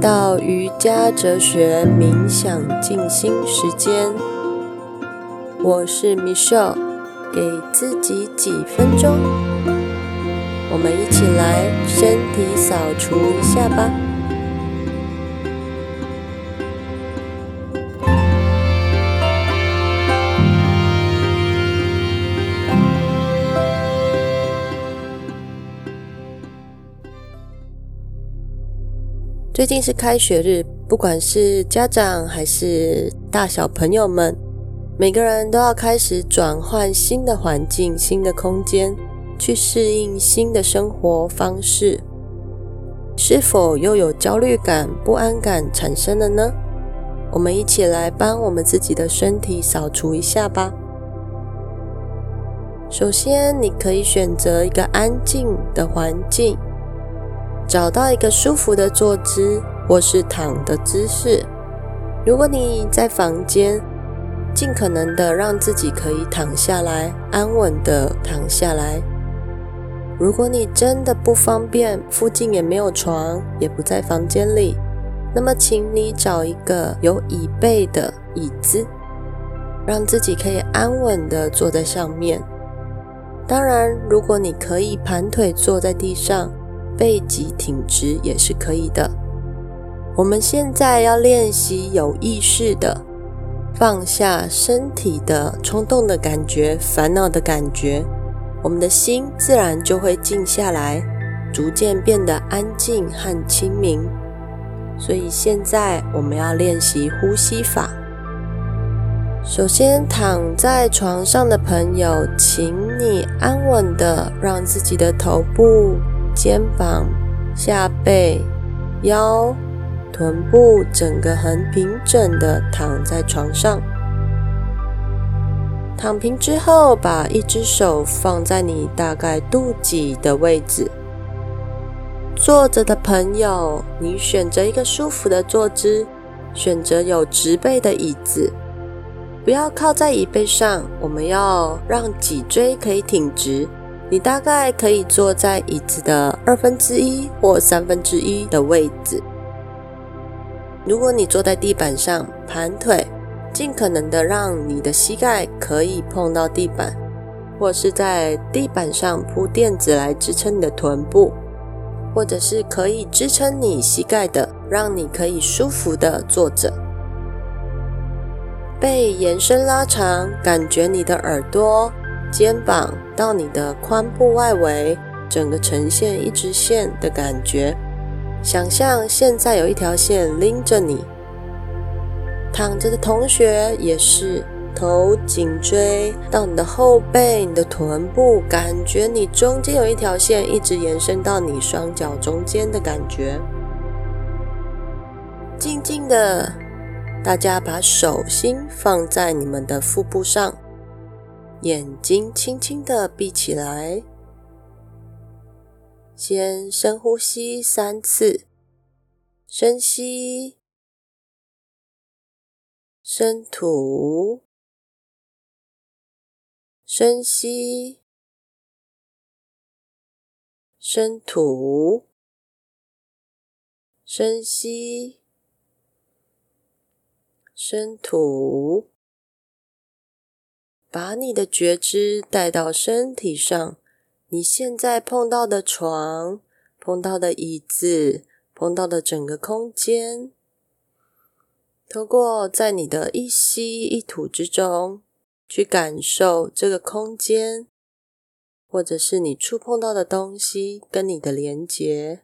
到瑜伽哲学冥想静心时间，我是 Michelle，给自己几分钟，我们一起来身体扫除一下吧。最近是开学日，不管是家长还是大小朋友们，每个人都要开始转换新的环境、新的空间，去适应新的生活方式。是否又有焦虑感、不安感产生了呢？我们一起来帮我们自己的身体扫除一下吧。首先，你可以选择一个安静的环境。找到一个舒服的坐姿，或是躺的姿势。如果你在房间，尽可能的让自己可以躺下来，安稳的躺下来。如果你真的不方便，附近也没有床，也不在房间里，那么请你找一个有椅背的椅子，让自己可以安稳的坐在上面。当然，如果你可以盘腿坐在地上。背脊挺直也是可以的。我们现在要练习有意识的放下身体的冲动的感觉、烦恼的感觉，我们的心自然就会静下来，逐渐变得安静和清明。所以现在我们要练习呼吸法。首先，躺在床上的朋友，请你安稳的让自己的头部。肩膀、下背、腰、臀部整个很平整的躺在床上。躺平之后，把一只手放在你大概肚脐的位置。坐着的朋友，你选择一个舒服的坐姿，选择有直背的椅子，不要靠在椅背上，我们要让脊椎可以挺直。你大概可以坐在椅子的二分之一或三分之一的位置。如果你坐在地板上盘腿，尽可能的让你的膝盖可以碰到地板，或是在地板上铺垫子来支撑你的臀部，或者是可以支撑你膝盖的，让你可以舒服的坐着。背延伸拉长，感觉你的耳朵。肩膀到你的髋部外围，整个呈现一直线的感觉。想象现在有一条线拎着你。躺着的同学也是，头颈椎到你的后背、你的臀部，感觉你中间有一条线一直延伸到你双脚中间的感觉。静静的，大家把手心放在你们的腹部上。眼睛轻轻的闭起来，先深呼吸三次，深吸，深吐，深吸，深吐，深吸，深吐。把你的觉知带到身体上，你现在碰到的床、碰到的椅子、碰到的整个空间，透过在你的一吸一吐之中，去感受这个空间，或者是你触碰到的东西跟你的连结，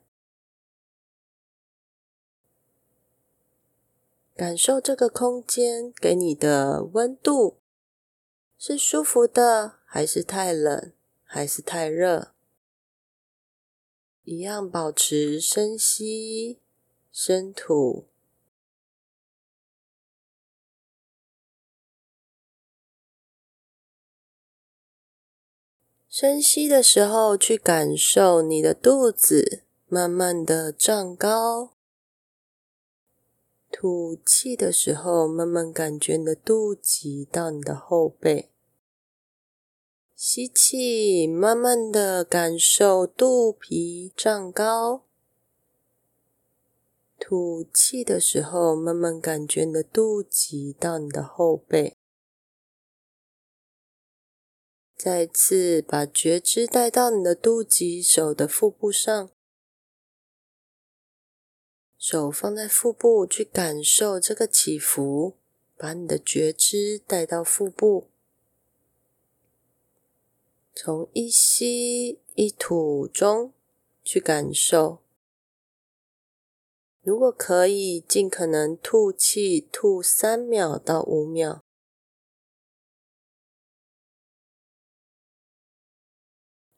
感受这个空间给你的温度。是舒服的，还是太冷，还是太热？一样保持深吸、深吐。深吸的时候，去感受你的肚子慢慢的胀高；吐气的时候，慢慢感觉你的肚脐到你的后背。吸气，慢慢的感受肚皮胀高；吐气的时候，慢慢感觉你的肚脐到你的后背。再次把觉知带到你的肚脐，手的腹部上，手放在腹部，去感受这个起伏。把你的觉知带到腹部，从一吸一吐中去感受。如果可以，尽可能吐气，吐三秒到五秒。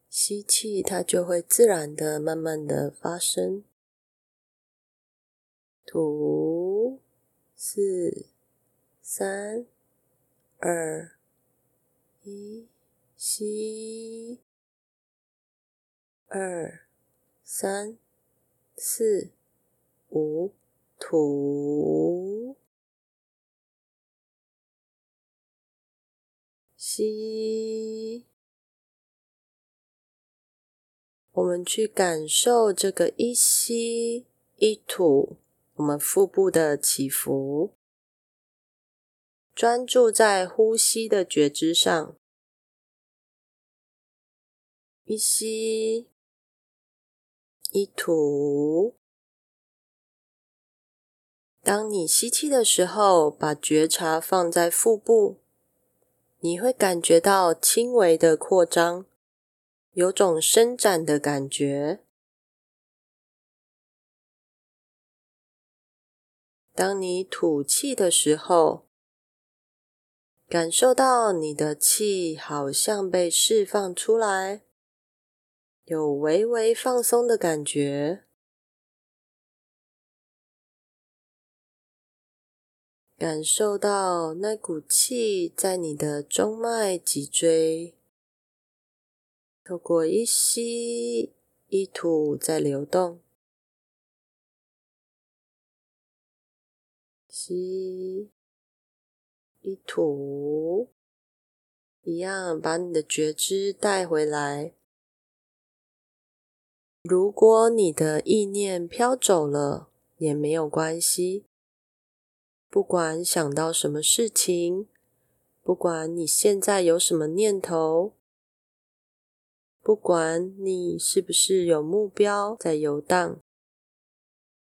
吸气，它就会自然的、慢慢的发生。吐，四。三、二、一，吸；二、三、四、五，吐。吸。我们去感受这个一吸一吐，我们腹部的起伏。专注在呼吸的觉知上，一吸一吐。当你吸气的时候，把觉察放在腹部，你会感觉到轻微的扩张，有种伸展的感觉。当你吐气的时候，感受到你的气好像被释放出来，有微微放松的感觉。感受到那股气在你的中脉、脊椎，透过一吸一吐在流动，吸。一吐，一样把你的觉知带回来。如果你的意念飘走了，也没有关系。不管想到什么事情，不管你现在有什么念头，不管你是不是有目标在游荡，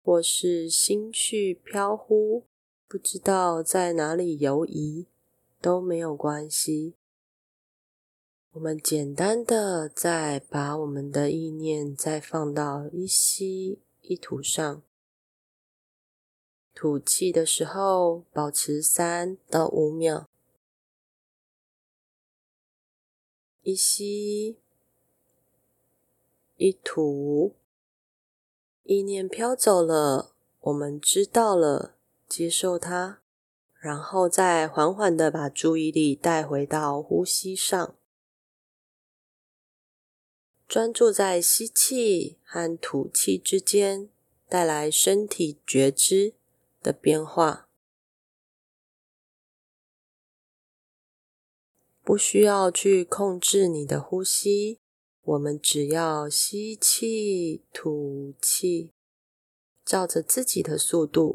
或是心绪飘忽。不知道在哪里游移都没有关系。我们简单的再把我们的意念再放到一吸一吐上，吐气的时候保持三到五秒，一吸一吐，意念飘走了，我们知道了。接受它，然后再缓缓的把注意力带回到呼吸上，专注在吸气和吐气之间带来身体觉知的变化。不需要去控制你的呼吸，我们只要吸气、吐气，照着自己的速度。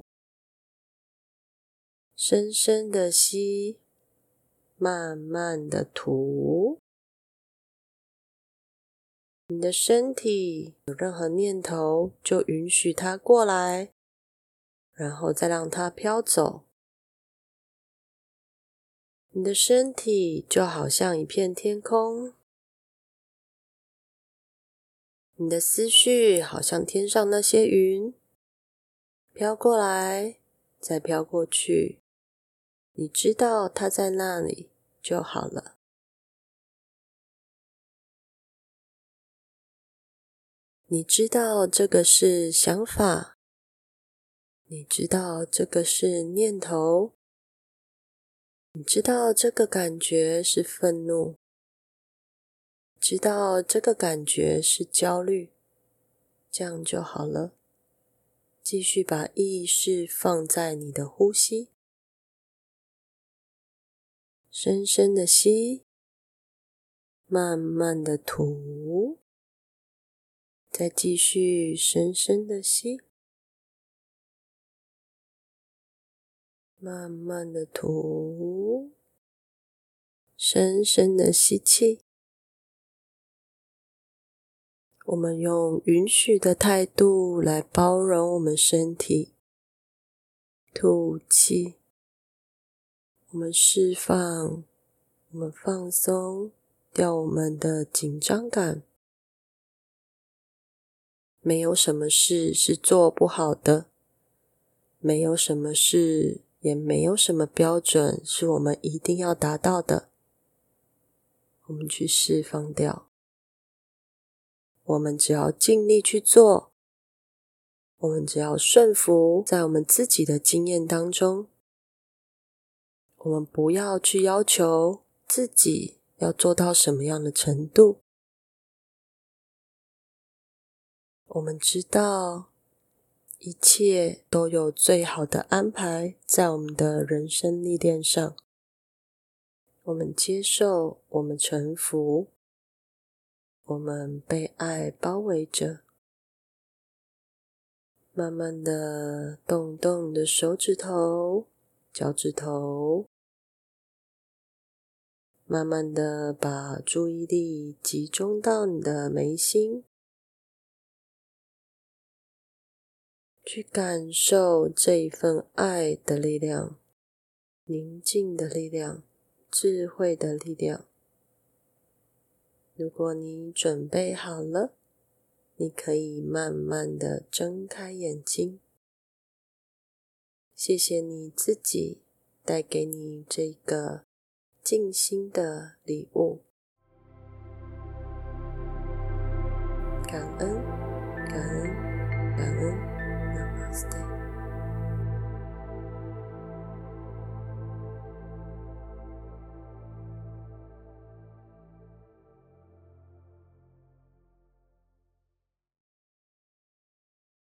深深的吸，慢慢的吐。你的身体有任何念头，就允许它过来，然后再让它飘走。你的身体就好像一片天空，你的思绪好像天上那些云，飘过来，再飘过去。你知道他在那里就好了。你知道这个是想法，你知道这个是念头，你知道这个感觉是愤怒，知道这个感觉是焦虑，这样就好了。继续把意识放在你的呼吸。深深的吸，慢慢的吐，再继续深深的吸，慢慢的吐，深深的吸气。我们用允许的态度来包容我们身体。吐气，我们释放，我们放松掉我们的紧张感。没有什么事是做不好的，没有什么事，也没有什么标准是我们一定要达到的。我们去释放掉，我们只要尽力去做，我们只要顺服在我们自己的经验当中，我们不要去要求自己要做到什么样的程度。我们知道，一切都有最好的安排在我们的人生历练上。我们接受，我们臣服，我们被爱包围着。慢慢的动动你的手指头、脚趾头，慢慢的把注意力集中到你的眉心。去感受这一份爱的力量、宁静的力量、智慧的力量。如果你准备好了，你可以慢慢的睁开眼睛。谢谢你自己带给你这个静心的礼物。感恩感恩感恩，妈妈 's。